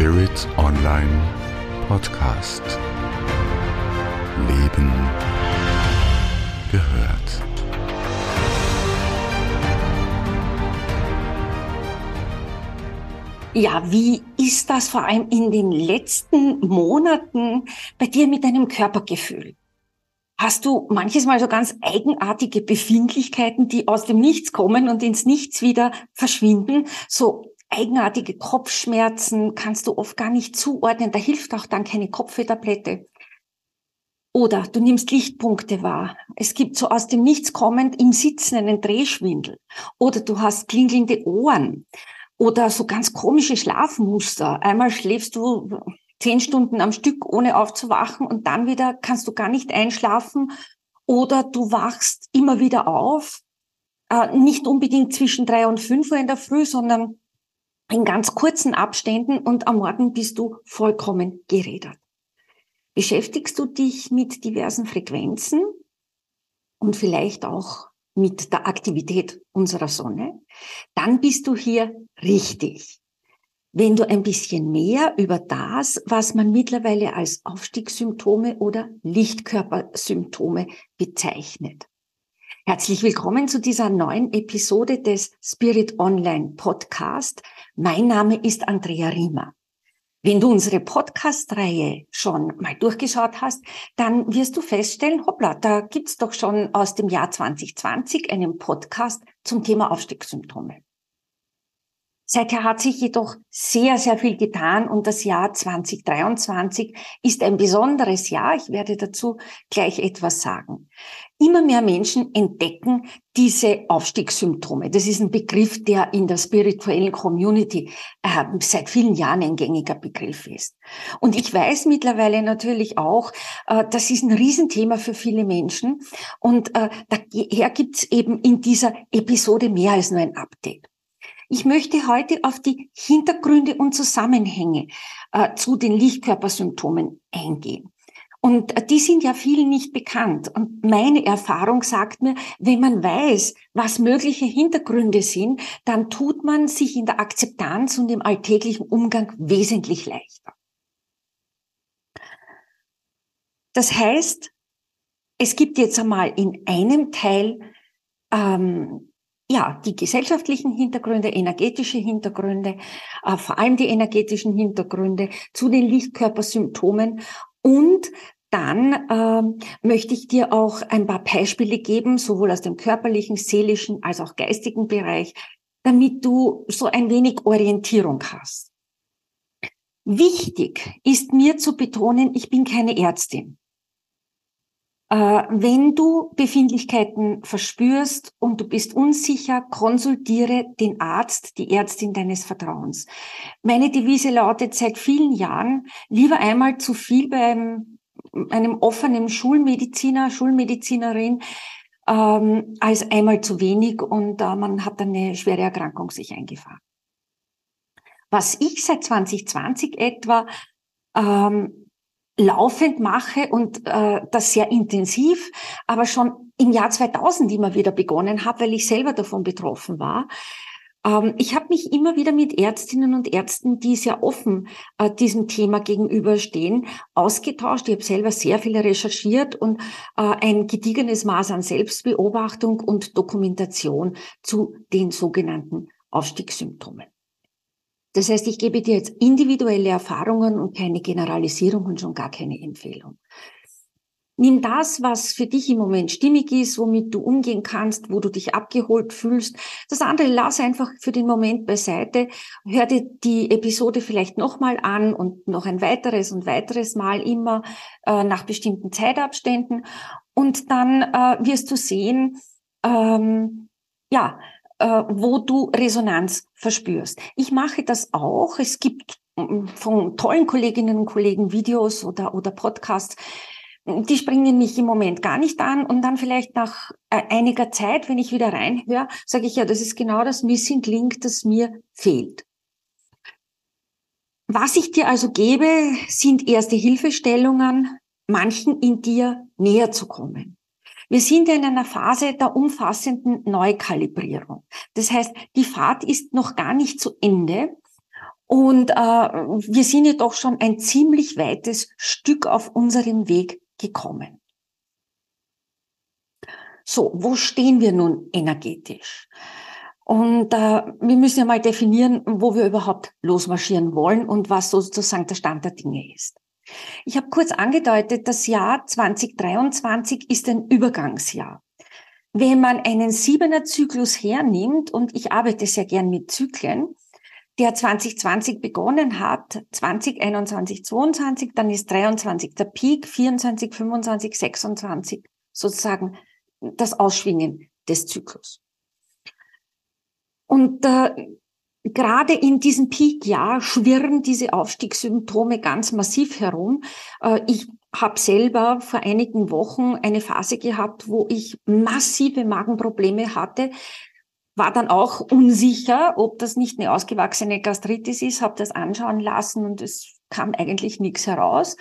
Spirit Online Podcast. Leben gehört. Ja, wie ist das vor allem in den letzten Monaten bei dir mit deinem Körpergefühl? Hast du manches Mal so ganz eigenartige Befindlichkeiten, die aus dem Nichts kommen und ins Nichts wieder verschwinden? So eigenartige Kopfschmerzen kannst du oft gar nicht zuordnen. Da hilft auch dann keine Kopfwehtablette. Oder du nimmst Lichtpunkte wahr. Es gibt so aus dem Nichts kommend im Sitzen einen Drehschwindel. Oder du hast klingelnde Ohren. Oder so ganz komische Schlafmuster. Einmal schläfst du zehn Stunden am Stück, ohne aufzuwachen und dann wieder kannst du gar nicht einschlafen. Oder du wachst immer wieder auf. Äh, nicht unbedingt zwischen drei und fünf Uhr in der Früh, sondern in ganz kurzen Abständen und am Morgen bist du vollkommen gerädert. Beschäftigst du dich mit diversen Frequenzen und vielleicht auch mit der Aktivität unserer Sonne, dann bist du hier richtig. Wenn du ein bisschen mehr über das, was man mittlerweile als Aufstiegssymptome oder Lichtkörpersymptome bezeichnet. Herzlich willkommen zu dieser neuen Episode des Spirit Online Podcast. Mein Name ist Andrea Riemer. Wenn du unsere Podcast-Reihe schon mal durchgeschaut hast, dann wirst du feststellen, hoppla, da gibt's doch schon aus dem Jahr 2020 einen Podcast zum Thema Aufstiegssymptome. Seither hat sich jedoch sehr, sehr viel getan und das Jahr 2023 ist ein besonderes Jahr. Ich werde dazu gleich etwas sagen. Immer mehr Menschen entdecken diese Aufstiegssymptome. Das ist ein Begriff, der in der spirituellen Community äh, seit vielen Jahren ein gängiger Begriff ist. Und ich weiß mittlerweile natürlich auch, äh, das ist ein Riesenthema für viele Menschen. Und äh, daher gibt es eben in dieser Episode mehr als nur ein Update. Ich möchte heute auf die Hintergründe und Zusammenhänge äh, zu den Lichtkörpersymptomen eingehen. Und äh, die sind ja vielen nicht bekannt. Und meine Erfahrung sagt mir, wenn man weiß, was mögliche Hintergründe sind, dann tut man sich in der Akzeptanz und im alltäglichen Umgang wesentlich leichter. Das heißt, es gibt jetzt einmal in einem Teil ähm, ja, die gesellschaftlichen Hintergründe, energetische Hintergründe, äh, vor allem die energetischen Hintergründe zu den Lichtkörpersymptomen und dann ähm, möchte ich dir auch ein paar Beispiele geben, sowohl aus dem körperlichen, seelischen als auch geistigen Bereich, damit du so ein wenig Orientierung hast. Wichtig ist mir zu betonen, ich bin keine Ärztin. Äh, wenn du Befindlichkeiten verspürst und du bist unsicher, konsultiere den Arzt, die Ärztin deines Vertrauens. Meine Devise lautet seit vielen Jahren, lieber einmal zu viel beim einem offenen Schulmediziner, Schulmedizinerin, ähm, als einmal zu wenig und äh, man hat eine schwere Erkrankung sich eingefahren. Was ich seit 2020 etwa ähm, laufend mache und äh, das sehr intensiv, aber schon im Jahr 2000 immer wieder begonnen habe, weil ich selber davon betroffen war. Ähm, ich habe mich immer wieder mit Ärztinnen und Ärzten, die sehr offen äh, diesem Thema gegenüberstehen, ausgetauscht. Ich habe selber sehr viel recherchiert und äh, ein gediegenes Maß an Selbstbeobachtung und Dokumentation zu den sogenannten Aufstiegssymptomen. Das heißt, ich gebe dir jetzt individuelle Erfahrungen und keine Generalisierung und schon gar keine Empfehlung. Nimm das, was für dich im Moment stimmig ist, womit du umgehen kannst, wo du dich abgeholt fühlst. Das andere lass einfach für den Moment beiseite. Hör dir die Episode vielleicht nochmal an und noch ein weiteres und weiteres Mal immer äh, nach bestimmten Zeitabständen. Und dann äh, wirst du sehen, ähm, ja, wo du Resonanz verspürst. Ich mache das auch. Es gibt mm, von tollen Kolleginnen und Kollegen Videos oder, oder Podcasts, die springen mich im Moment gar nicht an und dann vielleicht nach äh, einiger Zeit, wenn ich wieder reinhöre, sage ich ja, das ist genau das Missing Link, das mir fehlt. Was ich dir also gebe, sind erste Hilfestellungen, manchen in dir näher zu kommen. Wir sind in einer Phase der umfassenden Neukalibrierung. Das heißt, die Fahrt ist noch gar nicht zu Ende. Und äh, wir sind jedoch schon ein ziemlich weites Stück auf unserem Weg gekommen. So, wo stehen wir nun energetisch? Und äh, wir müssen ja mal definieren, wo wir überhaupt losmarschieren wollen und was sozusagen der Stand der Dinge ist. Ich habe kurz angedeutet, das Jahr 2023 ist ein Übergangsjahr. Wenn man einen siebener Zyklus hernimmt, und ich arbeite sehr gern mit Zyklen, der 2020 begonnen hat, 2021, 22, dann ist 23 der Peak, 24, 25, 26 sozusagen das Ausschwingen des Zyklus. Und äh, gerade in diesem Peak-Jahr schwirren diese Aufstiegssymptome ganz massiv herum. Äh, ich habe selber vor einigen Wochen eine Phase gehabt, wo ich massive Magenprobleme hatte, war dann auch unsicher, ob das nicht eine ausgewachsene Gastritis ist, habe das anschauen lassen und es kam eigentlich nichts heraus,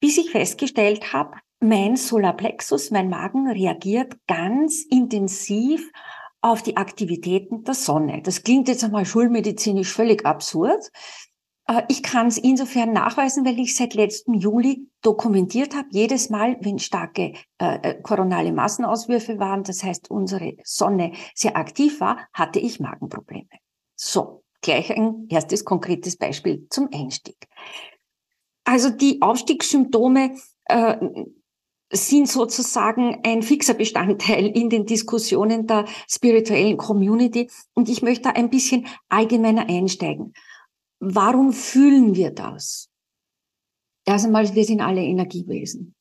bis ich festgestellt habe, mein Solarplexus, mein Magen reagiert ganz intensiv auf die Aktivitäten der Sonne. Das klingt jetzt einmal schulmedizinisch völlig absurd. Äh, ich kann es insofern nachweisen, weil ich seit letztem Juli dokumentiert habe, jedes Mal, wenn starke äh, äh, koronale Massenauswürfe waren, das heißt unsere Sonne sehr aktiv war, hatte ich Magenprobleme. So, gleich ein erstes konkretes Beispiel zum Einstieg. Also die Aufstiegssymptome äh, sind sozusagen ein fixer Bestandteil in den Diskussionen der spirituellen Community. Und ich möchte da ein bisschen allgemeiner einsteigen. Warum fühlen wir das? Erst einmal, wir sind alle Energiewesen.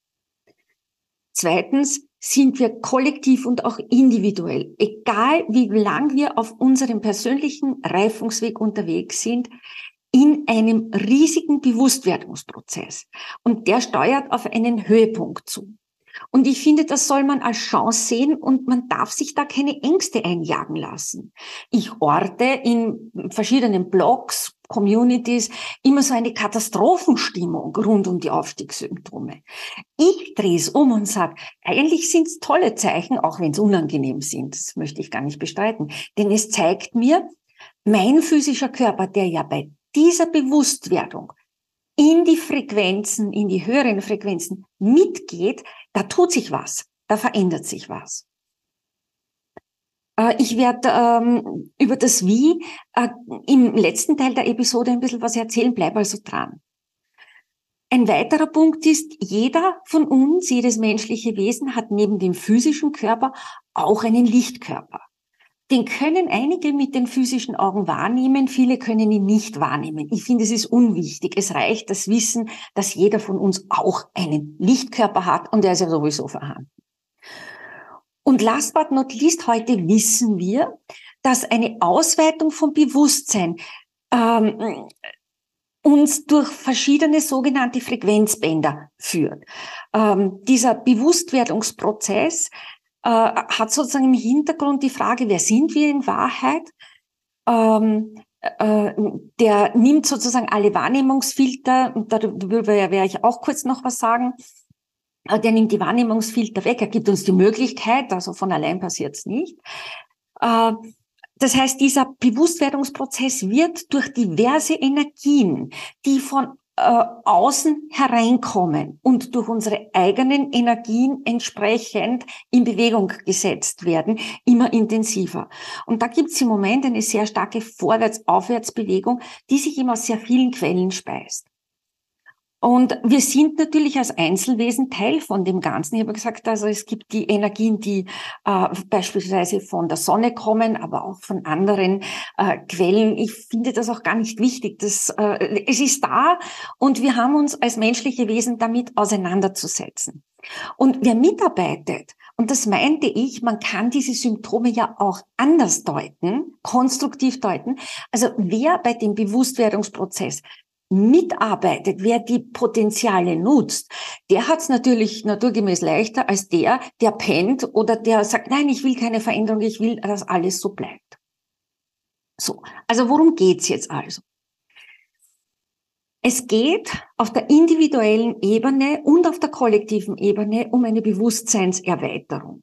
Zweitens sind wir kollektiv und auch individuell, egal wie lang wir auf unserem persönlichen Reifungsweg unterwegs sind, in einem riesigen Bewusstwerdungsprozess. Und der steuert auf einen Höhepunkt zu. Und ich finde, das soll man als Chance sehen und man darf sich da keine Ängste einjagen lassen. Ich orte in verschiedenen Blogs, Communities immer so eine Katastrophenstimmung rund um die Aufstiegssymptome. Ich drehe es um und sage, eigentlich sind es tolle Zeichen, auch wenn es unangenehm sind. Das möchte ich gar nicht bestreiten. Denn es zeigt mir, mein physischer Körper, der ja bei dieser Bewusstwerdung in die Frequenzen, in die höheren Frequenzen mitgeht, da tut sich was, da verändert sich was. Äh, ich werde ähm, über das Wie äh, im letzten Teil der Episode ein bisschen was erzählen, bleib also dran. Ein weiterer Punkt ist, jeder von uns, jedes menschliche Wesen hat neben dem physischen Körper auch einen Lichtkörper. Den können einige mit den physischen Augen wahrnehmen, viele können ihn nicht wahrnehmen. Ich finde, es ist unwichtig. Es reicht das Wissen, dass jeder von uns auch einen Lichtkörper hat und er ist ja sowieso vorhanden. Und last but not least, heute wissen wir, dass eine Ausweitung vom Bewusstsein ähm, uns durch verschiedene sogenannte Frequenzbänder führt. Ähm, dieser Bewusstwerdungsprozess äh, hat sozusagen im Hintergrund die Frage, wer sind wir in Wahrheit? Ähm, äh, der nimmt sozusagen alle Wahrnehmungsfilter, und darüber werde ich auch kurz noch was sagen, äh, der nimmt die Wahrnehmungsfilter weg, er gibt uns die Möglichkeit, also von allein passiert es nicht. Äh, das heißt, dieser Bewusstwerdungsprozess wird durch diverse Energien, die von äh, außen hereinkommen und durch unsere eigenen Energien entsprechend in Bewegung gesetzt werden, immer intensiver. Und da gibt es im Moment eine sehr starke Vorwärts-Aufwärtsbewegung, die sich immer aus sehr vielen Quellen speist. Und wir sind natürlich als Einzelwesen Teil von dem Ganzen. Ich habe gesagt, also es gibt die Energien, die äh, beispielsweise von der Sonne kommen, aber auch von anderen äh, Quellen. Ich finde das auch gar nicht wichtig. Das, äh, es ist da und wir haben uns als menschliche Wesen damit auseinanderzusetzen. Und wer mitarbeitet, und das meinte ich, man kann diese Symptome ja auch anders deuten, konstruktiv deuten. Also wer bei dem Bewusstwerdungsprozess mitarbeitet, wer die Potenziale nutzt, der hat es natürlich naturgemäß leichter als der, der pennt oder der sagt, nein, ich will keine Veränderung, ich will, dass alles so bleibt. So, also worum geht's jetzt also? Es geht auf der individuellen Ebene und auf der kollektiven Ebene um eine Bewusstseinserweiterung.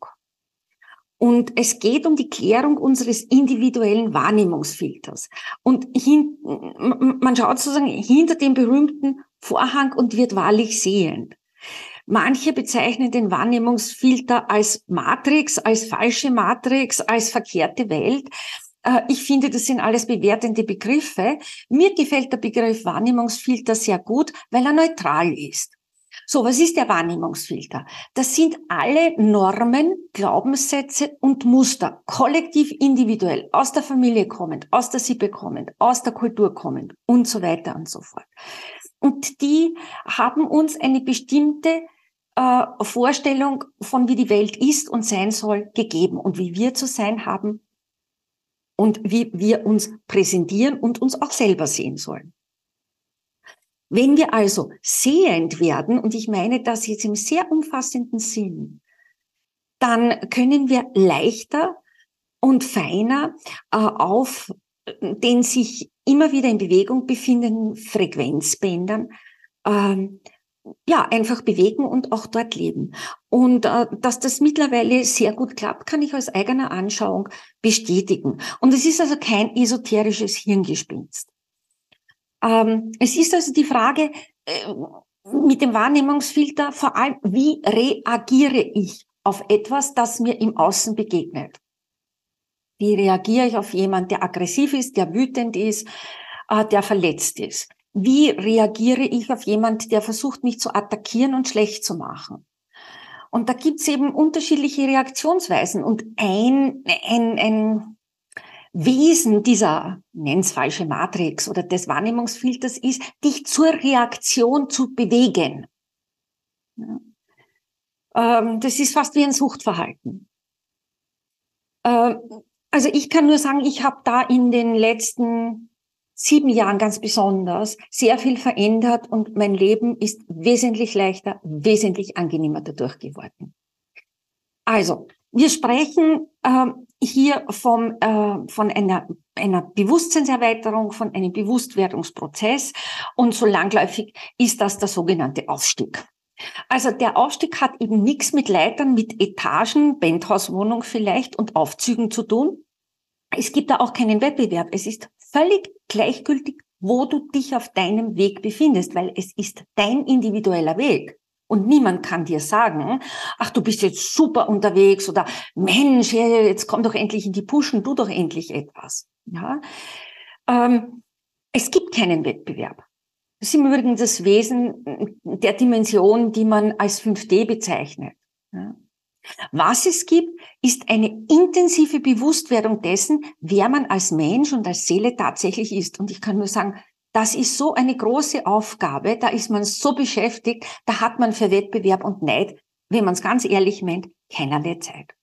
Und es geht um die Klärung unseres individuellen Wahrnehmungsfilters. Und hin, man schaut sozusagen hinter dem berühmten Vorhang und wird wahrlich sehend. Manche bezeichnen den Wahrnehmungsfilter als Matrix, als falsche Matrix, als verkehrte Welt. Äh, ich finde, das sind alles bewertende Begriffe. Mir gefällt der Begriff Wahrnehmungsfilter sehr gut, weil er neutral ist. So, was ist der Wahrnehmungsfilter? Das sind alle Normen, Glaubenssätze und Muster, kollektiv, individuell, aus der Familie kommend, aus der Sippe kommend, aus der Kultur kommend und so weiter und so fort. Und die haben uns eine bestimmte äh, Vorstellung von, wie die Welt ist und sein soll, gegeben und wie wir zu sein haben und wie wir uns präsentieren und uns auch selber sehen sollen. Wenn wir also sehend werden, und ich meine das jetzt im sehr umfassenden Sinn, dann können wir leichter und feiner äh, auf den sich immer wieder in Bewegung befindenden Frequenzbändern ähm, ja, einfach bewegen und auch dort leben. Und äh, dass das mittlerweile sehr gut klappt, kann ich aus eigener Anschauung bestätigen. Und es ist also kein esoterisches Hirngespinst. Ähm, es ist also die Frage äh, mit dem Wahrnehmungsfilter vor allem, wie reagiere ich auf etwas, das mir im Außen begegnet? Wie reagiere ich auf jemanden, der aggressiv ist, der wütend ist, äh, der verletzt ist? Wie reagiere ich auf jemanden, der versucht, mich zu attackieren und schlecht zu machen? Und da gibt's eben unterschiedliche Reaktionsweisen. Und ein, ein, ein Wesen dieser, nenn's falsche Matrix oder des Wahrnehmungsfilters ist, dich zur Reaktion zu bewegen. Ähm, das ist fast wie ein Suchtverhalten. Ähm, also ich kann nur sagen, ich habe da in den letzten sieben Jahren ganz besonders sehr viel verändert und mein Leben ist wesentlich leichter, wesentlich angenehmer dadurch geworden. Also, wir sprechen äh, hier vom, äh, von einer, einer Bewusstseinserweiterung, von einem Bewusstwerdungsprozess und so langläufig ist das der sogenannte Aufstieg. Also der Aufstieg hat eben nichts mit Leitern, mit Etagen, Penthouse-Wohnung vielleicht und Aufzügen zu tun. Es gibt da auch keinen Wettbewerb. Es ist völlig gleichgültig, wo du dich auf deinem Weg befindest, weil es ist dein individueller Weg. Und niemand kann dir sagen, ach, du bist jetzt super unterwegs oder Mensch, jetzt komm doch endlich in die Puschen, tu doch endlich etwas. Ja? Ähm, es gibt keinen Wettbewerb. Das ist im Übrigen das Wesen der Dimension, die man als 5D bezeichnet. Ja? Was es gibt, ist eine intensive Bewusstwerdung dessen, wer man als Mensch und als Seele tatsächlich ist. Und ich kann nur sagen, das ist so eine große Aufgabe, da ist man so beschäftigt, da hat man für Wettbewerb und Neid, wenn man es ganz ehrlich meint, keinerlei Zeit.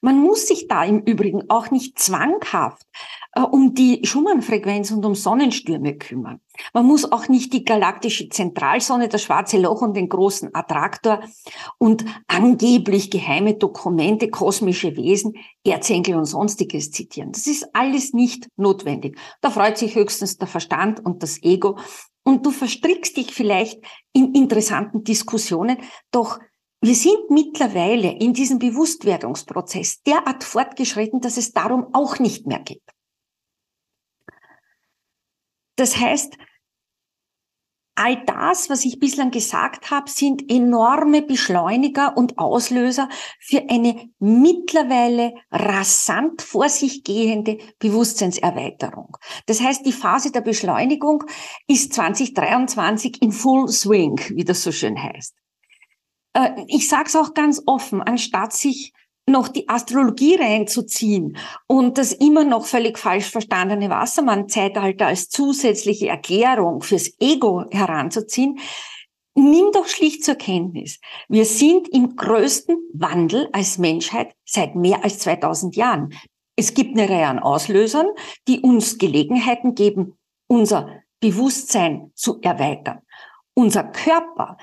Man muss sich da im Übrigen auch nicht zwanghaft äh, um die Schumann-Frequenz und um Sonnenstürme kümmern. Man muss auch nicht die galaktische Zentralsonne, das schwarze Loch und den großen Attraktor und angeblich geheime Dokumente, kosmische Wesen, Erzengel und sonstiges zitieren. Das ist alles nicht notwendig. Da freut sich höchstens der Verstand und das Ego. Und du verstrickst dich vielleicht in interessanten Diskussionen, doch wir sind mittlerweile in diesem Bewusstwerdungsprozess derart fortgeschritten, dass es darum auch nicht mehr geht. Das heißt, all das, was ich bislang gesagt habe, sind enorme Beschleuniger und Auslöser für eine mittlerweile rasant vor sich gehende Bewusstseinserweiterung. Das heißt, die Phase der Beschleunigung ist 2023 in Full Swing, wie das so schön heißt. Äh, ich sage es auch ganz offen, anstatt sich noch die Astrologie reinzuziehen und das immer noch völlig falsch verstandene Wassermann-Zeitalter als zusätzliche Erklärung fürs Ego heranzuziehen, nimm doch schlicht zur Kenntnis. Wir sind im größten Wandel als Menschheit seit mehr als 2000 Jahren. Es gibt eine Reihe an Auslösern, die uns Gelegenheiten geben, unser Bewusstsein zu erweitern. Unser Körper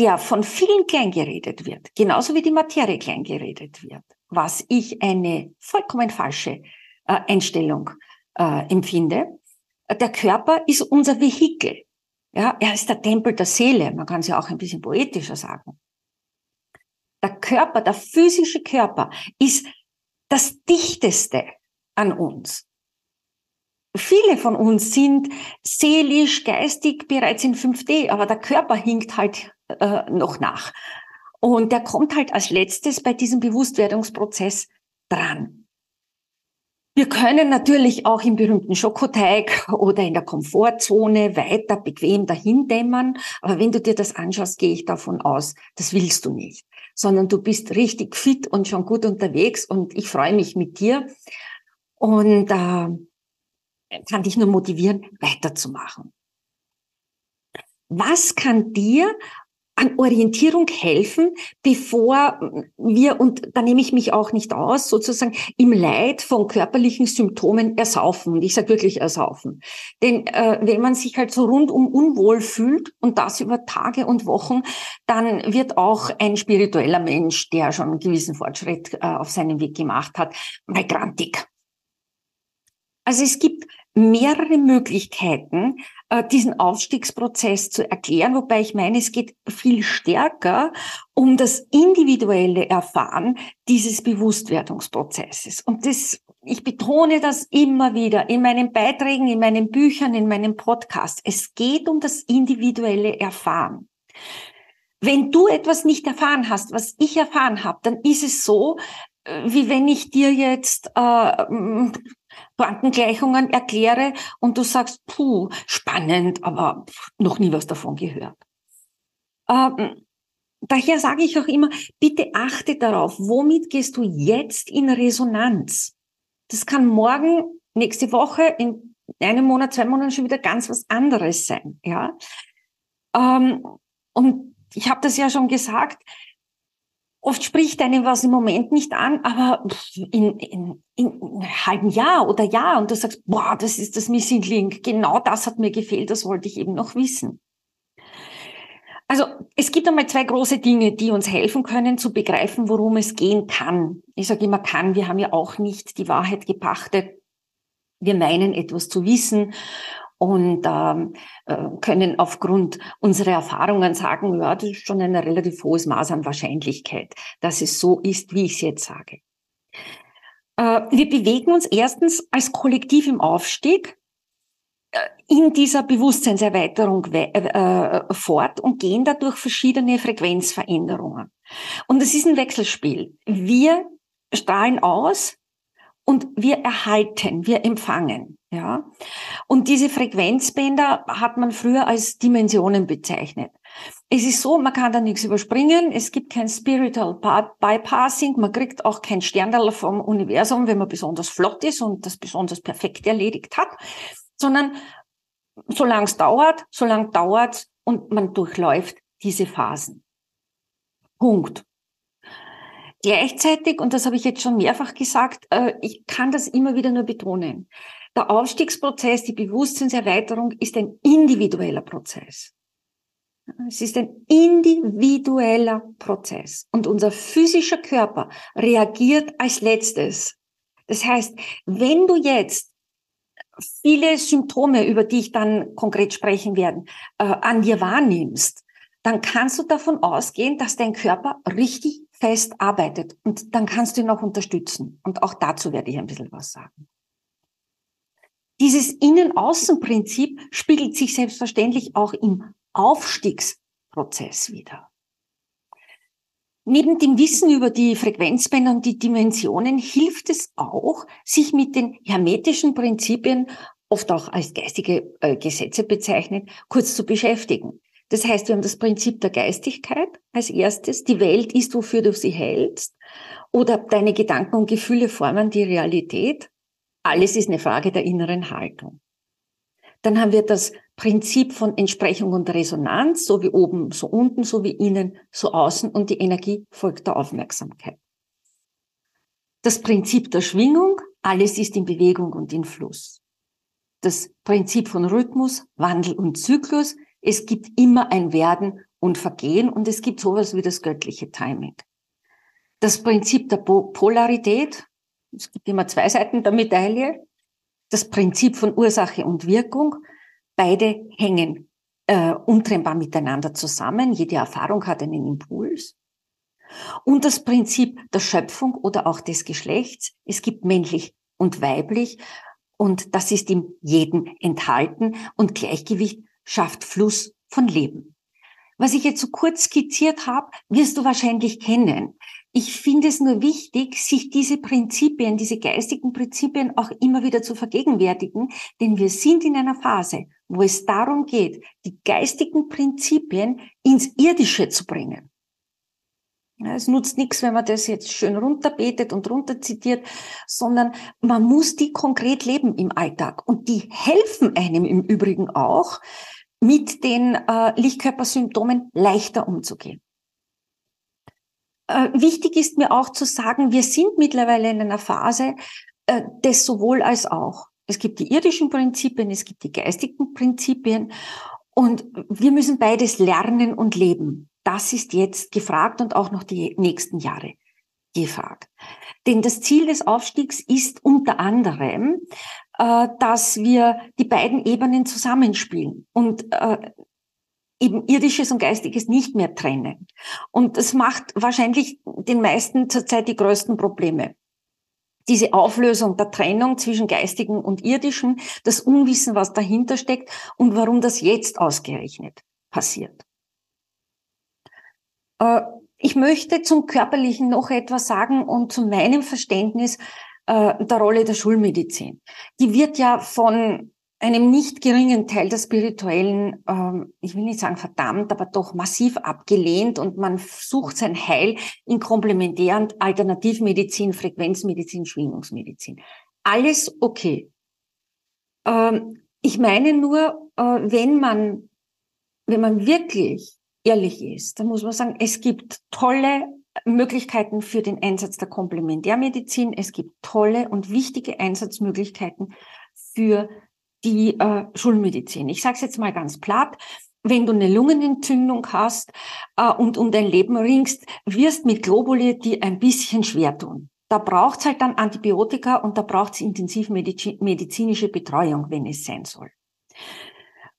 der von vielen kleingeredet wird, genauso wie die Materie kleingeredet wird, was ich eine vollkommen falsche äh, Einstellung äh, empfinde. Der Körper ist unser Vehikel. Ja, er ist der Tempel der Seele. Man kann es ja auch ein bisschen poetischer sagen. Der Körper, der physische Körper ist das Dichteste an uns. Viele von uns sind seelisch, geistig bereits in 5D, aber der Körper hinkt halt äh, noch nach. Und der kommt halt als letztes bei diesem Bewusstwerdungsprozess dran. Wir können natürlich auch im berühmten Schokoteig oder in der Komfortzone weiter bequem dahin dämmern. Aber wenn du dir das anschaust, gehe ich davon aus, das willst du nicht, sondern du bist richtig fit und schon gut unterwegs und ich freue mich mit dir und äh, kann dich nur motivieren, weiterzumachen. Was kann dir an Orientierung helfen, bevor wir, und da nehme ich mich auch nicht aus, sozusagen im Leid von körperlichen Symptomen ersaufen. Und ich sage wirklich ersaufen. Denn äh, wenn man sich halt so rundum unwohl fühlt und das über Tage und Wochen, dann wird auch ein spiritueller Mensch, der schon einen gewissen Fortschritt äh, auf seinem Weg gemacht hat, mal grantig. Also es gibt mehrere Möglichkeiten, diesen Aufstiegsprozess zu erklären, wobei ich meine, es geht viel stärker um das individuelle Erfahren dieses Bewusstwerdungsprozesses. Und das, ich betone das immer wieder in meinen Beiträgen, in meinen Büchern, in meinem Podcast. Es geht um das individuelle Erfahren. Wenn du etwas nicht erfahren hast, was ich erfahren habe, dann ist es so, äh, wie wenn ich dir jetzt äh, Quantengleichungen erkläre und du sagst, puh, spannend, aber noch nie was davon gehört. Ähm, daher sage ich auch immer, bitte achte darauf, womit gehst du jetzt in Resonanz? Das kann morgen, nächste Woche, in einem Monat, zwei Monaten schon wieder ganz was anderes sein. Ja, ähm, und ich habe das ja schon gesagt, Oft spricht einem was im Moment nicht an, aber in, in, in einem halben Jahr oder Jahr und du sagst, boah, das ist das Missing Link. Genau das hat mir gefehlt, das wollte ich eben noch wissen. Also es gibt einmal zwei große Dinge, die uns helfen können zu begreifen, worum es gehen kann. Ich sage immer kann, wir haben ja auch nicht die Wahrheit gepachtet. Wir meinen etwas zu wissen und ähm, äh, können aufgrund unserer Erfahrungen sagen, ja, das ist schon ein relativ hohes Maß an Wahrscheinlichkeit, dass es so ist, wie ich es jetzt sage. Äh, wir bewegen uns erstens als Kollektiv im Aufstieg äh, in dieser Bewusstseinserweiterung äh, fort und gehen dadurch verschiedene Frequenzveränderungen. Und es ist ein Wechselspiel. Wir strahlen aus, und wir erhalten, wir empfangen. Ja, und diese Frequenzbänder hat man früher als Dimensionen bezeichnet. Es ist so, man kann da nichts überspringen. Es gibt kein Spiritual Bypassing. Man kriegt auch kein Sternerl vom Universum, wenn man besonders flott ist und das besonders perfekt erledigt hat, sondern solange es dauert, solange dauert und man durchläuft diese Phasen. Punkt. Gleichzeitig, und das habe ich jetzt schon mehrfach gesagt, äh, ich kann das immer wieder nur betonen. Der Aufstiegsprozess, die Bewusstseinserweiterung ist ein individueller Prozess. Es ist ein individueller Prozess und unser physischer Körper reagiert als letztes. Das heißt, wenn du jetzt viele Symptome, über die ich dann konkret sprechen werde, äh, an dir wahrnimmst, dann kannst du davon ausgehen, dass dein Körper richtig fest arbeitet. Und dann kannst du ihn auch unterstützen. Und auch dazu werde ich ein bisschen was sagen. Dieses Innen-Außen-Prinzip spiegelt sich selbstverständlich auch im Aufstiegsprozess wieder. Neben dem Wissen über die Frequenzbänder und die Dimensionen hilft es auch, sich mit den hermetischen Prinzipien, oft auch als geistige äh, Gesetze bezeichnet, kurz zu beschäftigen. Das heißt, wir haben das Prinzip der Geistigkeit als erstes. Die Welt ist, wofür du sie hältst. Oder deine Gedanken und Gefühle formen die Realität. Alles ist eine Frage der inneren Haltung. Dann haben wir das Prinzip von Entsprechung und Resonanz, so wie oben, so unten, so wie innen, so außen und die Energie folgt der Aufmerksamkeit. Das Prinzip der Schwingung, alles ist in Bewegung und in Fluss. Das Prinzip von Rhythmus, Wandel und Zyklus, es gibt immer ein Werden und Vergehen und es gibt sowas wie das göttliche Timing. Das Prinzip der Polarität, es gibt immer zwei Seiten der Medaille, das Prinzip von Ursache und Wirkung, beide hängen äh, untrennbar miteinander zusammen. Jede Erfahrung hat einen Impuls. Und das Prinzip der Schöpfung oder auch des Geschlechts. Es gibt männlich und weiblich und das ist in jedem enthalten und Gleichgewicht schafft Fluss von Leben. Was ich jetzt so kurz skizziert habe, wirst du wahrscheinlich kennen. Ich finde es nur wichtig, sich diese Prinzipien, diese geistigen Prinzipien auch immer wieder zu vergegenwärtigen, denn wir sind in einer Phase, wo es darum geht, die geistigen Prinzipien ins Irdische zu bringen. Es nutzt nichts, wenn man das jetzt schön runterbetet und runterzitiert, sondern man muss die konkret leben im Alltag. Und die helfen einem im Übrigen auch, mit den äh, Lichtkörpersymptomen leichter umzugehen. Äh, wichtig ist mir auch zu sagen, wir sind mittlerweile in einer Phase äh, des sowohl als auch. Es gibt die irdischen Prinzipien, es gibt die geistigen Prinzipien und wir müssen beides lernen und leben. Das ist jetzt gefragt und auch noch die nächsten Jahre gefragt. Denn das Ziel des Aufstiegs ist unter anderem, äh, dass wir die beiden Ebenen zusammenspielen und äh, eben irdisches und geistiges nicht mehr trennen. Und das macht wahrscheinlich den meisten zurzeit die größten Probleme. Diese Auflösung der Trennung zwischen geistigen und irdischen, das Unwissen, was dahinter steckt und warum das jetzt ausgerechnet passiert. Äh, ich möchte zum Körperlichen noch etwas sagen und zu meinem Verständnis äh, der Rolle der Schulmedizin. Die wird ja von einem nicht geringen Teil der spirituellen, ähm, ich will nicht sagen verdammt, aber doch massiv abgelehnt und man sucht sein Heil in Komplementär- und Alternativmedizin, Frequenzmedizin, Schwingungsmedizin. Alles okay. Ähm, ich meine nur, äh, wenn man, wenn man wirklich ehrlich ist, dann muss man sagen, es gibt tolle Möglichkeiten für den Einsatz der Komplementärmedizin. Es gibt tolle und wichtige Einsatzmöglichkeiten für die äh, Schulmedizin. Ich sage es jetzt mal ganz platt. Wenn du eine Lungenentzündung hast äh, und um dein Leben ringst, wirst mit Globuli die ein bisschen schwer tun. Da braucht's halt dann Antibiotika und da braucht's intensivmedizinische Betreuung, wenn es sein soll.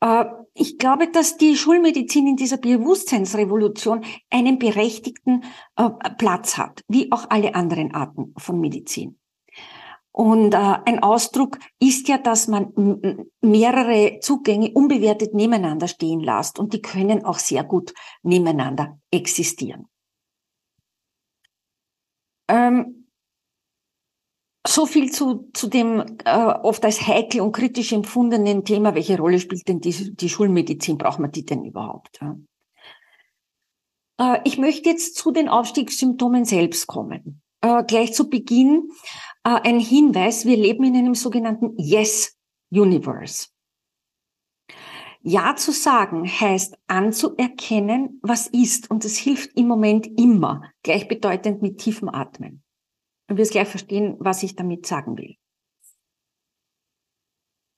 Äh, ich glaube, dass die Schulmedizin in dieser Bewusstseinsrevolution einen berechtigten äh, Platz hat, wie auch alle anderen Arten von Medizin. Und äh, ein Ausdruck ist ja, dass man mehrere Zugänge unbewertet nebeneinander stehen lässt und die können auch sehr gut nebeneinander existieren. Ähm, so viel zu, zu dem äh, oft als heikel und kritisch empfundenen Thema, welche Rolle spielt denn die, die Schulmedizin? Braucht man die denn überhaupt? Ja? Äh, ich möchte jetzt zu den Aufstiegssymptomen selbst kommen. Äh, gleich zu Beginn äh, ein Hinweis, wir leben in einem sogenannten Yes-Universe. Ja zu sagen heißt anzuerkennen, was ist. Und das hilft im Moment immer, gleichbedeutend mit tiefem Atmen. Du wirst gleich verstehen, was ich damit sagen will.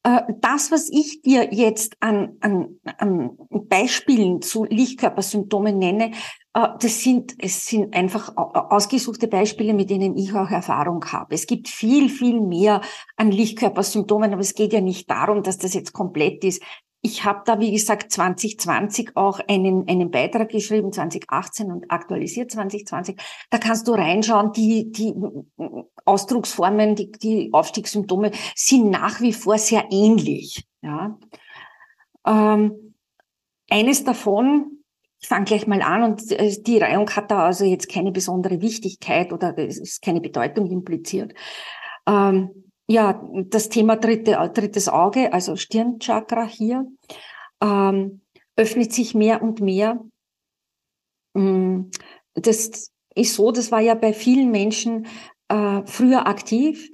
Äh, das, was ich dir jetzt an, an, an Beispielen zu Lichtkörpersymptomen nenne, äh, das sind, es sind einfach ausgesuchte Beispiele, mit denen ich auch Erfahrung habe. Es gibt viel, viel mehr an Lichtkörpersymptomen, aber es geht ja nicht darum, dass das jetzt komplett ist. Ich habe da, wie gesagt, 2020 auch einen, einen Beitrag geschrieben, 2018 und aktualisiert 2020. Da kannst du reinschauen, die, die Ausdrucksformen, die, die Aufstiegssymptome sind nach wie vor sehr ähnlich. Ja. Ähm, eines davon, ich fange gleich mal an und äh, die Reihung hat da also jetzt keine besondere Wichtigkeit oder es ist keine Bedeutung impliziert. Ähm, ja, das Thema dritte, drittes Auge, also Stirnchakra hier, ähm, öffnet sich mehr und mehr. Mm, das ist so, das war ja bei vielen Menschen äh, früher aktiv,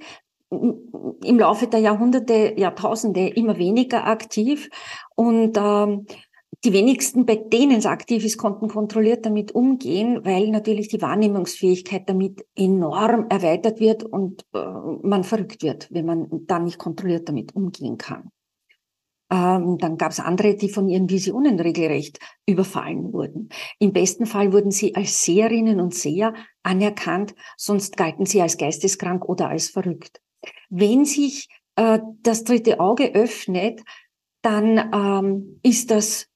im Laufe der Jahrhunderte, Jahrtausende immer weniger aktiv. Und ähm, die wenigsten, bei denen es aktiv ist, konnten kontrolliert damit umgehen, weil natürlich die Wahrnehmungsfähigkeit damit enorm erweitert wird und äh, man verrückt wird, wenn man dann nicht kontrolliert damit umgehen kann. Ähm, dann gab es andere, die von ihren Visionen regelrecht überfallen wurden. Im besten Fall wurden sie als Seherinnen und Seher anerkannt, sonst galten sie als geisteskrank oder als verrückt. Wenn sich äh, das dritte Auge öffnet, dann ähm, ist das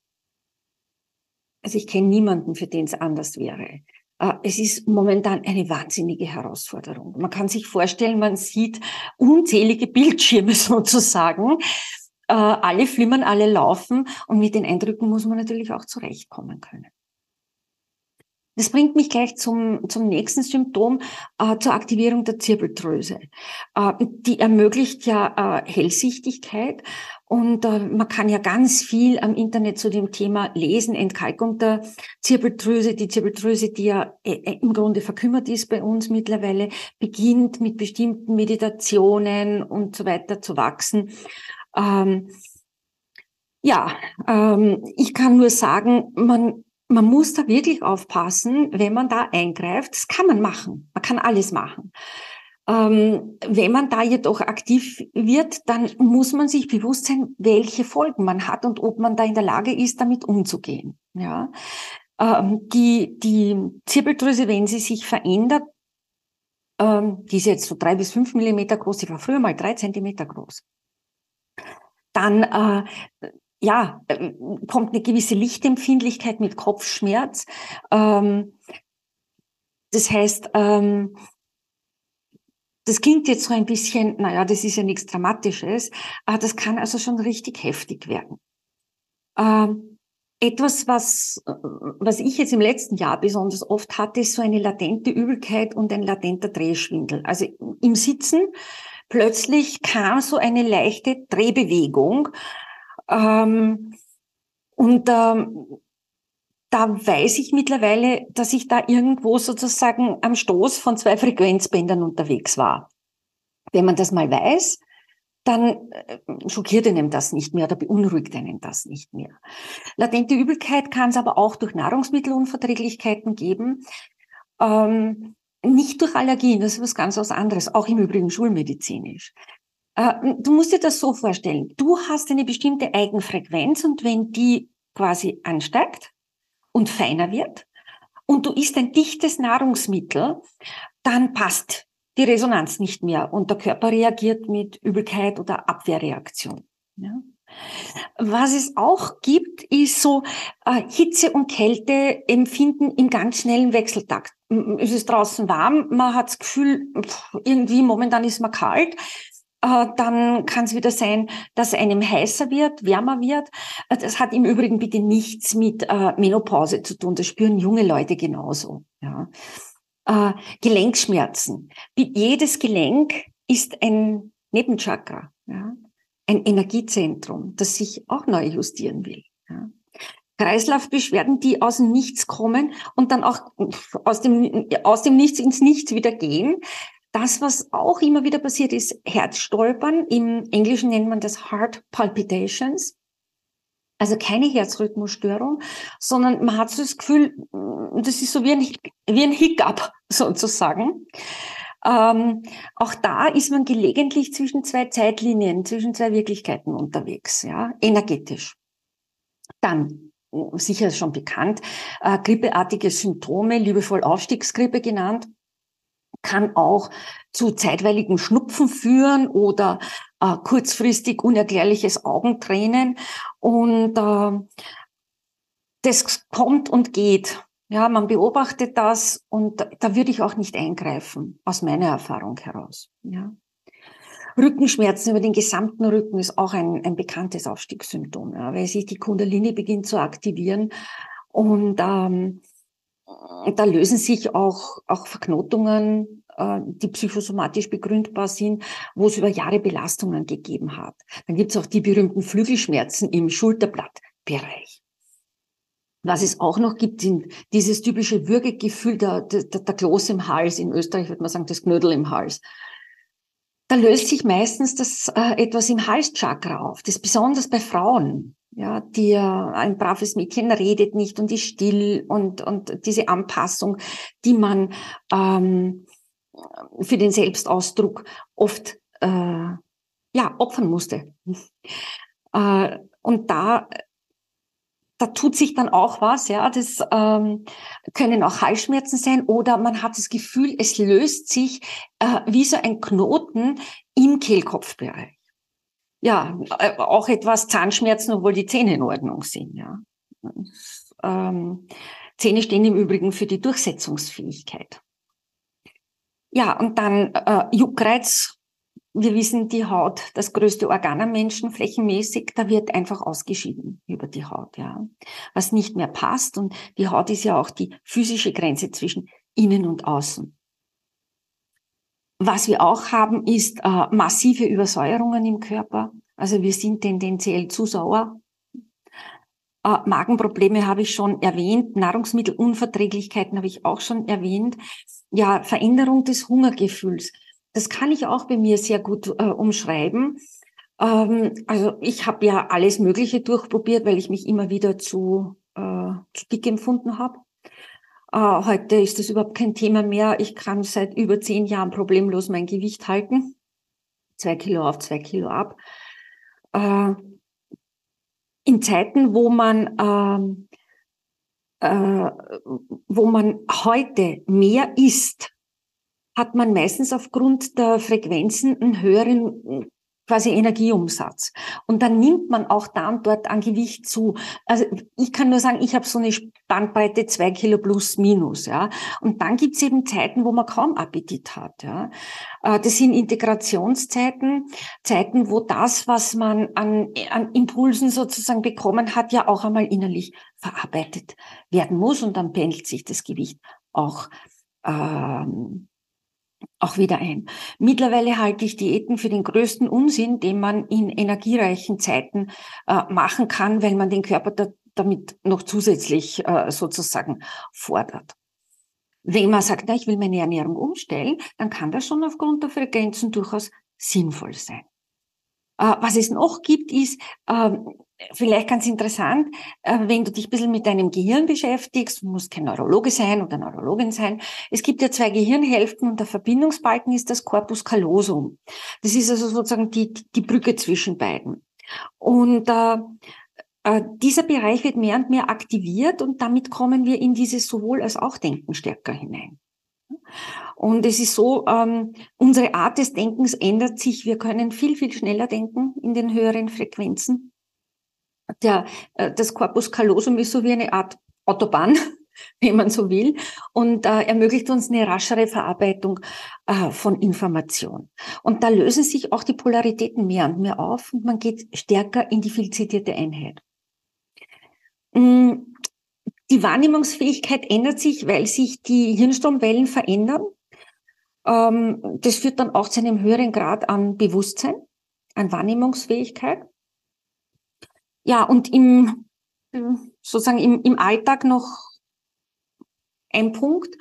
also ich kenne niemanden, für den es anders wäre. Äh, es ist momentan eine wahnsinnige Herausforderung. Man kann sich vorstellen, man sieht unzählige Bildschirme sozusagen. Äh, alle flimmern, alle laufen und mit den Eindrücken muss man natürlich auch zurechtkommen können. Das bringt mich gleich zum, zum nächsten Symptom, äh, zur Aktivierung der Zirbeldrüse. Äh, die ermöglicht ja äh, Hellsichtigkeit und äh, man kann ja ganz viel am Internet zu dem Thema lesen, Entkalkung der Zirbeldrüse. Die Zirbeldrüse, die ja äh, äh, im Grunde verkümmert ist bei uns mittlerweile, beginnt mit bestimmten Meditationen und so weiter zu wachsen. Ähm, ja, ähm, ich kann nur sagen, man man muss da wirklich aufpassen, wenn man da eingreift. Das kann man machen. Man kann alles machen. Ähm, wenn man da jedoch aktiv wird, dann muss man sich bewusst sein, welche Folgen man hat und ob man da in der Lage ist, damit umzugehen. Ja, ähm, die die Zirbeldrüse, wenn sie sich verändert, ähm, die ist jetzt so drei bis fünf Millimeter groß, die war früher mal drei Zentimeter groß. Dann äh, ja, äh, kommt eine gewisse Lichtempfindlichkeit mit Kopfschmerz. Ähm, das heißt, ähm, das klingt jetzt so ein bisschen, naja, das ist ja nichts Dramatisches, aber das kann also schon richtig heftig werden. Ähm, etwas, was, was ich jetzt im letzten Jahr besonders oft hatte, ist so eine latente Übelkeit und ein latenter Drehschwindel. Also im Sitzen plötzlich kam so eine leichte Drehbewegung, ähm, und ähm, da weiß ich mittlerweile, dass ich da irgendwo sozusagen am Stoß von zwei Frequenzbändern unterwegs war. Wenn man das mal weiß, dann äh, schockiert einem das nicht mehr oder beunruhigt einen das nicht mehr. Latente Übelkeit kann es aber auch durch Nahrungsmittelunverträglichkeiten geben. Ähm, nicht durch Allergien, das ist was ganz was anderes, auch im Übrigen schulmedizinisch. Äh, du musst dir das so vorstellen. Du hast eine bestimmte Eigenfrequenz und wenn die quasi ansteigt und feiner wird und du isst ein dichtes Nahrungsmittel, dann passt die Resonanz nicht mehr und der Körper reagiert mit Übelkeit oder Abwehrreaktion. Ja. Was es auch gibt, ist so äh, Hitze und Kälte empfinden im ganz schnellen Wechseltakt. Es ist draußen warm, man hat das Gefühl, pff, irgendwie momentan ist man kalt. Äh, dann kann es wieder sein, dass einem heißer wird, wärmer wird. Äh, das hat im Übrigen bitte nichts mit äh, Menopause zu tun. Das spüren junge Leute genauso. Ja. Gelenkschmerzen. Jedes Gelenk ist ein Nebenchakra, ja. ein Energiezentrum, das sich auch neu justieren will. Ja. Kreislaufbeschwerden, die aus dem Nichts kommen und dann auch aus dem, aus dem Nichts ins Nichts wieder gehen, das, was auch immer wieder passiert, ist Herzstolpern. Im Englischen nennt man das Heart Palpitations. Also keine Herzrhythmusstörung, sondern man hat so das Gefühl, das ist so wie ein, wie ein Hiccup sozusagen. Ähm, auch da ist man gelegentlich zwischen zwei Zeitlinien, zwischen zwei Wirklichkeiten unterwegs, ja, energetisch. Dann, sicher schon bekannt, äh, grippeartige Symptome, liebevoll Aufstiegsgrippe genannt, kann auch zu zeitweiligen Schnupfen führen oder äh, kurzfristig unerklärliches Augentränen. Und äh, das kommt und geht. Ja, man beobachtet das und da würde ich auch nicht eingreifen, aus meiner Erfahrung heraus. Ja. Rückenschmerzen über den gesamten Rücken ist auch ein, ein bekanntes Aufstiegssymptom, ja, weil sich die Kundalini beginnt zu aktivieren und ähm, da lösen sich auch, auch Verknotungen, äh, die psychosomatisch begründbar sind, wo es über Jahre Belastungen gegeben hat. Dann gibt es auch die berühmten Flügelschmerzen im Schulterblattbereich. Was es auch noch gibt, sind dieses typische Würgegefühl, der, der, der Kloß im Hals. In Österreich würde man sagen, das Knödel im Hals. Da löst sich meistens das äh, etwas im Halschakra auf. Das ist besonders bei Frauen ja, die ein braves Mädchen redet nicht und ist still und, und diese Anpassung, die man ähm, für den Selbstausdruck oft äh, ja, opfern musste. Äh, und da, da tut sich dann auch was, ja, das ähm, können auch Halsschmerzen sein oder man hat das Gefühl, es löst sich äh, wie so ein Knoten im Kehlkopfbereich ja, äh, auch etwas Zahnschmerzen, obwohl die Zähne in Ordnung sind, ja. Ähm, Zähne stehen im Übrigen für die Durchsetzungsfähigkeit. Ja, und dann äh, Juckreiz. Wir wissen, die Haut, das größte Organ am Menschen, flächenmäßig, da wird einfach ausgeschieden über die Haut, ja. Was nicht mehr passt. Und die Haut ist ja auch die physische Grenze zwischen innen und außen. Was wir auch haben, ist äh, massive Übersäuerungen im Körper. Also wir sind tendenziell zu sauer. Äh, Magenprobleme habe ich schon erwähnt, Nahrungsmittelunverträglichkeiten habe ich auch schon erwähnt. Ja, Veränderung des Hungergefühls. Das kann ich auch bei mir sehr gut äh, umschreiben. Ähm, also ich habe ja alles Mögliche durchprobiert, weil ich mich immer wieder zu, äh, zu dick empfunden habe. Äh, heute ist das überhaupt kein Thema mehr. Ich kann seit über zehn Jahren problemlos mein Gewicht halten. Zwei Kilo auf, zwei Kilo ab. Äh, in Zeiten, wo man, ähm, äh, wo man heute mehr isst, hat man meistens aufgrund der Frequenzen einen höheren quasi Energieumsatz. Und dann nimmt man auch da und dort an Gewicht zu. Also ich kann nur sagen, ich habe so eine Bandbreite zwei Kilo plus minus. Ja. Und dann gibt's eben Zeiten, wo man kaum Appetit hat. Ja. Äh, das sind Integrationszeiten, Zeiten, wo das, was man an, an Impulsen sozusagen bekommen hat, ja auch einmal innerlich verarbeitet werden muss. Und dann pendelt sich das Gewicht auch ähm, auch wieder ein. Mittlerweile halte ich Diäten für den größten Unsinn, den man in energiereichen Zeiten äh, machen kann, weil man den Körper da, damit noch zusätzlich äh, sozusagen fordert. Wenn man sagt, na, ich will meine Ernährung umstellen, dann kann das schon aufgrund der Frequenzen durchaus sinnvoll sein. Äh, was es noch gibt, ist, ähm, vielleicht ganz interessant, äh, wenn du dich ein bisschen mit deinem Gehirn beschäftigst, du musst kein Neurologe sein oder Neurologin sein. Es gibt ja zwei Gehirnhälften und der Verbindungsbalken ist das Corpus callosum. Das ist also sozusagen die, die Brücke zwischen beiden. Und äh, äh, dieser Bereich wird mehr und mehr aktiviert und damit kommen wir in dieses sowohl als auch Denken stärker hinein. Und es ist so, ähm, unsere Art des Denkens ändert sich. Wir können viel, viel schneller denken in den höheren Frequenzen. Der, äh, das Corpus callosum ist so wie eine Art Autobahn, wenn man so will, und äh, ermöglicht uns eine raschere Verarbeitung äh, von Information. Und da lösen sich auch die Polaritäten mehr und mehr auf und man geht stärker in die viel zitierte Einheit. Mm, die Wahrnehmungsfähigkeit ändert sich, weil sich die Hirnstromwellen verändern. Ähm, das führt dann auch zu einem höheren Grad an Bewusstsein, an Wahrnehmungsfähigkeit. Ja, und im, sozusagen im, im Alltag noch ein Punkt,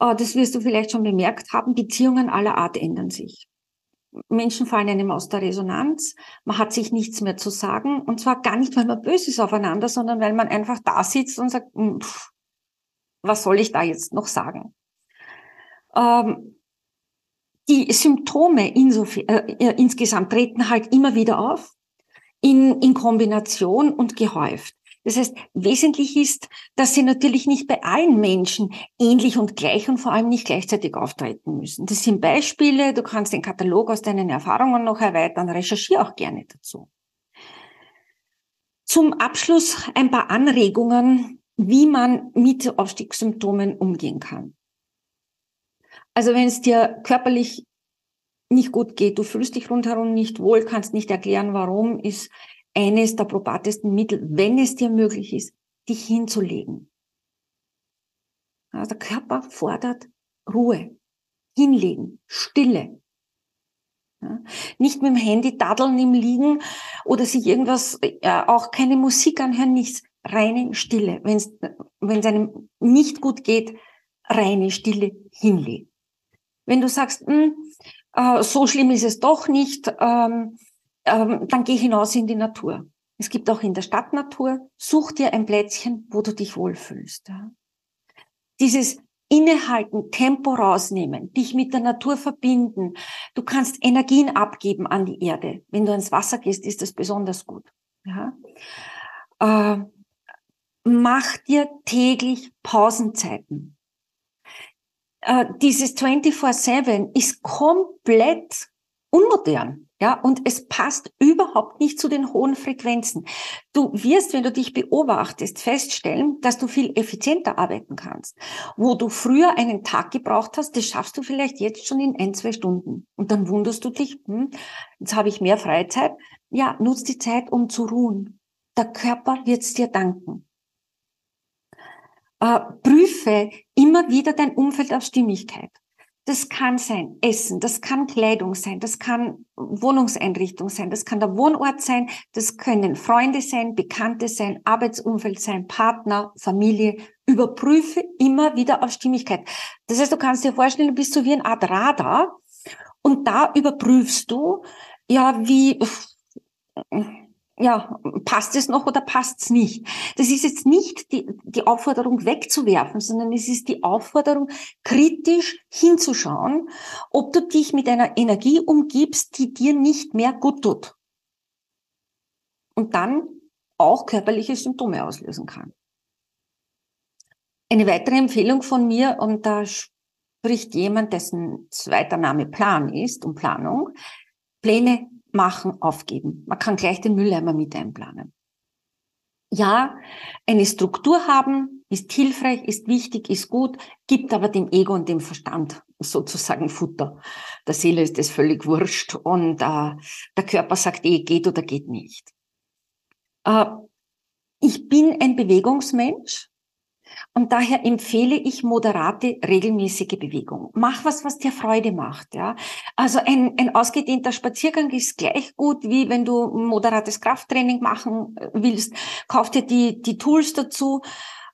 äh, das wirst du vielleicht schon bemerkt haben, Beziehungen aller Art ändern sich. Menschen fallen einem aus der Resonanz, man hat sich nichts mehr zu sagen und zwar gar nicht, weil man böse ist aufeinander, sondern weil man einfach da sitzt und sagt, hm, pff, was soll ich da jetzt noch sagen? Ähm, die Symptome insofern, äh, insgesamt treten halt immer wieder auf, in, in Kombination und gehäuft. Das heißt, wesentlich ist, dass sie natürlich nicht bei allen Menschen ähnlich und gleich und vor allem nicht gleichzeitig auftreten müssen. Das sind Beispiele, du kannst den Katalog aus deinen Erfahrungen noch erweitern, recherchiere auch gerne dazu. Zum Abschluss ein paar Anregungen, wie man mit Aufstiegssymptomen umgehen kann. Also wenn es dir körperlich nicht gut geht, du fühlst dich rundherum nicht wohl, kannst nicht erklären, warum, ist eines der probatesten Mittel, wenn es dir möglich ist, dich hinzulegen. Also der Körper fordert Ruhe, hinlegen, Stille. Ja, nicht mit dem Handy daddeln im Liegen oder sich irgendwas, äh, auch keine Musik anhören, nichts. Reine Stille. Wenn es einem nicht gut geht, reine Stille hinlegen. Wenn du sagst, mh, hm, äh, so schlimm ist es doch nicht, ähm, ähm, dann geh hinaus in die Natur. Es gibt auch in der Stadt Natur. Such dir ein Plätzchen, wo du dich wohlfühlst. Ja. Dieses Innehalten, Tempo rausnehmen, dich mit der Natur verbinden. Du kannst Energien abgeben an die Erde. Wenn du ins Wasser gehst, ist das besonders gut. Ja. Äh, mach dir täglich Pausenzeiten. Äh, dieses 24-7 ist komplett unmodern. Ja, und es passt überhaupt nicht zu den hohen Frequenzen. Du wirst, wenn du dich beobachtest, feststellen, dass du viel effizienter arbeiten kannst. Wo du früher einen Tag gebraucht hast, das schaffst du vielleicht jetzt schon in ein, zwei Stunden. Und dann wunderst du dich, hm, jetzt habe ich mehr Freizeit. Ja, nutz die Zeit, um zu ruhen. Der Körper wird's dir danken. Äh, prüfe immer wieder dein Umfeld auf Stimmigkeit. Das kann sein Essen, das kann Kleidung sein, das kann Wohnungseinrichtung sein, das kann der Wohnort sein, das können Freunde sein, Bekannte sein, Arbeitsumfeld sein, Partner, Familie. Überprüfe immer wieder auf Stimmigkeit. Das heißt, du kannst dir vorstellen, du bist so wie ein Art Radar und da überprüfst du, ja, wie, ja, passt es noch oder passt es nicht? Das ist jetzt nicht die, die Aufforderung wegzuwerfen, sondern es ist die Aufforderung, kritisch hinzuschauen, ob du dich mit einer Energie umgibst, die dir nicht mehr gut tut. Und dann auch körperliche Symptome auslösen kann. Eine weitere Empfehlung von mir, und da spricht jemand, dessen zweiter Name Plan ist, um Planung, Pläne machen, aufgeben. Man kann gleich den Mülleimer mit einplanen. Ja, eine Struktur haben ist hilfreich, ist wichtig, ist gut, gibt aber dem Ego und dem Verstand sozusagen Futter. Der Seele ist das völlig wurscht und äh, der Körper sagt eh, geht oder geht nicht. Äh, ich bin ein Bewegungsmensch und daher empfehle ich moderate, regelmäßige Bewegung. Mach was, was dir Freude macht. Ja? Also ein, ein ausgedehnter Spaziergang ist gleich gut, wie wenn du moderates Krafttraining machen äh, willst. Kauf dir die, die Tools dazu.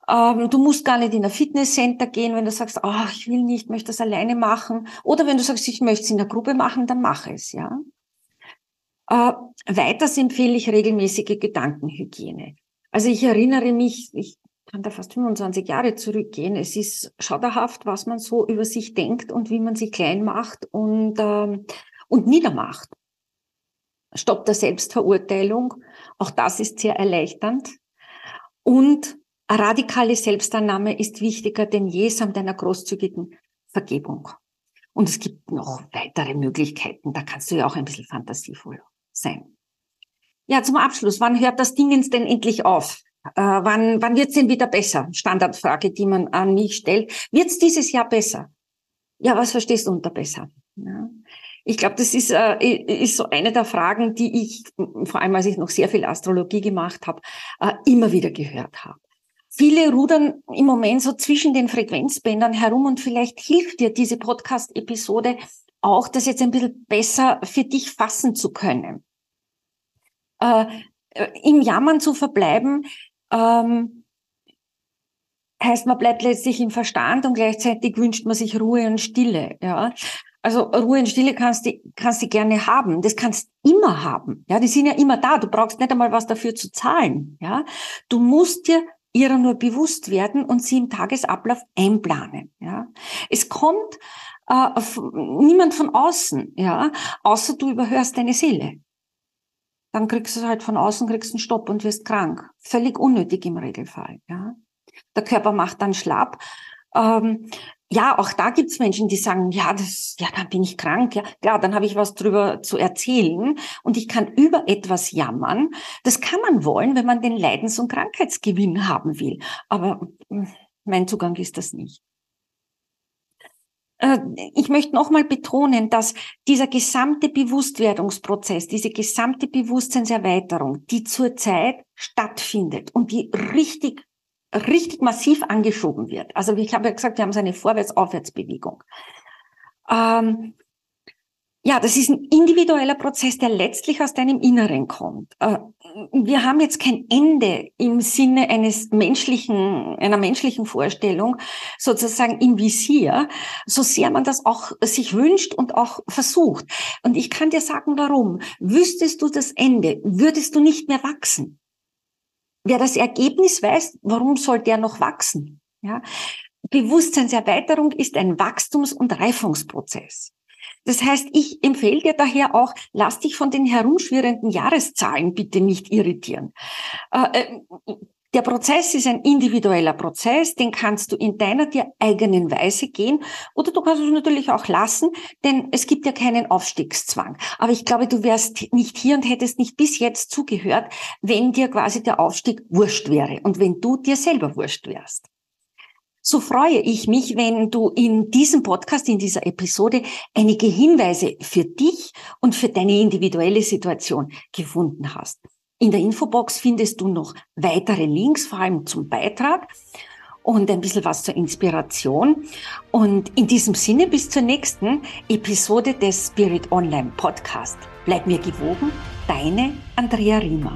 Ähm, du musst gar nicht in ein Fitnesscenter gehen, wenn du sagst, oh, ich will nicht, möchte das alleine machen. Oder wenn du sagst, ich möchte es in der Gruppe machen, dann mach es. Ja. Äh, weiters empfehle ich regelmäßige Gedankenhygiene. Also ich erinnere mich, ich kann da fast 25 Jahre zurückgehen. Es ist schauderhaft, was man so über sich denkt und wie man sich klein macht und, ähm, und niedermacht. Stopp der Selbstverurteilung. Auch das ist sehr erleichternd. Und radikale Selbstannahme ist wichtiger denn je samt einer großzügigen Vergebung. Und es gibt noch weitere Möglichkeiten. Da kannst du ja auch ein bisschen fantasievoll sein. Ja, zum Abschluss. Wann hört das Dingens denn endlich auf? Äh, wann wann wird's denn wieder besser? Standardfrage, die man an mich stellt. Wird's dieses Jahr besser? Ja, was verstehst du unter besser? Ja. Ich glaube, das ist, äh, ist so eine der Fragen, die ich, vor allem als ich noch sehr viel Astrologie gemacht habe, äh, immer wieder gehört habe. Viele rudern im Moment so zwischen den Frequenzbändern herum und vielleicht hilft dir diese Podcast-Episode auch, das jetzt ein bisschen besser für dich fassen zu können. Äh, Im Jammern zu verbleiben, ähm, heißt, man bleibt letztlich im Verstand und gleichzeitig wünscht man sich Ruhe und Stille. Ja, also Ruhe und Stille kannst du kannst du gerne haben. Das kannst immer haben. Ja, die sind ja immer da. Du brauchst nicht einmal was dafür zu zahlen. Ja, du musst dir ihrer nur bewusst werden und sie im Tagesablauf einplanen. Ja, es kommt äh, niemand von außen. Ja, außer du überhörst deine Seele dann kriegst du halt von außen kriegst einen Stopp und wirst krank. Völlig unnötig im Regelfall. Ja. Der Körper macht dann schlapp. Ähm, ja, auch da gibt's Menschen, die sagen, ja, das, ja, dann bin ich krank, ja, klar, dann habe ich was drüber zu erzählen und ich kann über etwas jammern. Das kann man wollen, wenn man den Leidens- und Krankheitsgewinn haben will. Aber hm, mein Zugang ist das nicht. Äh, ich möchte nochmal betonen, dass dieser gesamte Bewusstwerdungsprozess, diese gesamte Bewusstseinserweiterung, die zurzeit stattfindet und die richtig, richtig massiv angeschoben wird. Also ich habe ja gesagt, wir haben so eine Vorwärts-Aufwärts-Bewegung. Ähm, ja, das ist ein individueller Prozess, der letztlich aus deinem Inneren kommt. Äh, wir haben jetzt kein Ende im Sinne eines menschlichen, einer menschlichen Vorstellung sozusagen im Visier, so sehr man das auch sich wünscht und auch versucht. Und ich kann dir sagen, warum. Wüsstest du das Ende, würdest du nicht mehr wachsen. Wer das Ergebnis weiß, warum soll der noch wachsen? Ja? Bewusstseinserweiterung ist ein Wachstums- und Reifungsprozess. Das heißt, ich empfehle dir daher auch, lass dich von den herumschwirrenden Jahreszahlen bitte nicht irritieren. Äh, äh, Der Prozess ist ein individueller Prozess, den kannst du in deiner dir eigenen Weise gehen oder du kannst es natürlich auch lassen, denn es gibt ja keinen Aufstiegszwang. Aber ich glaube, du wärst nicht hier und hättest nicht bis jetzt zugehört, wenn dir quasi der Aufstieg wurscht wäre und wenn du dir selber wurscht wärst. So freue ich mich, wenn du in diesem Podcast, in dieser Episode einige Hinweise für dich und für deine individuelle Situation gefunden hast. In der Infobox findest du noch weitere Links, vor allem zum Beitrag und ein bisschen was zur Inspiration. Und in diesem Sinne bis zur nächsten Episode des Spirit Online Podcast. Bleib mir gewogen, deine Andrea Riemer.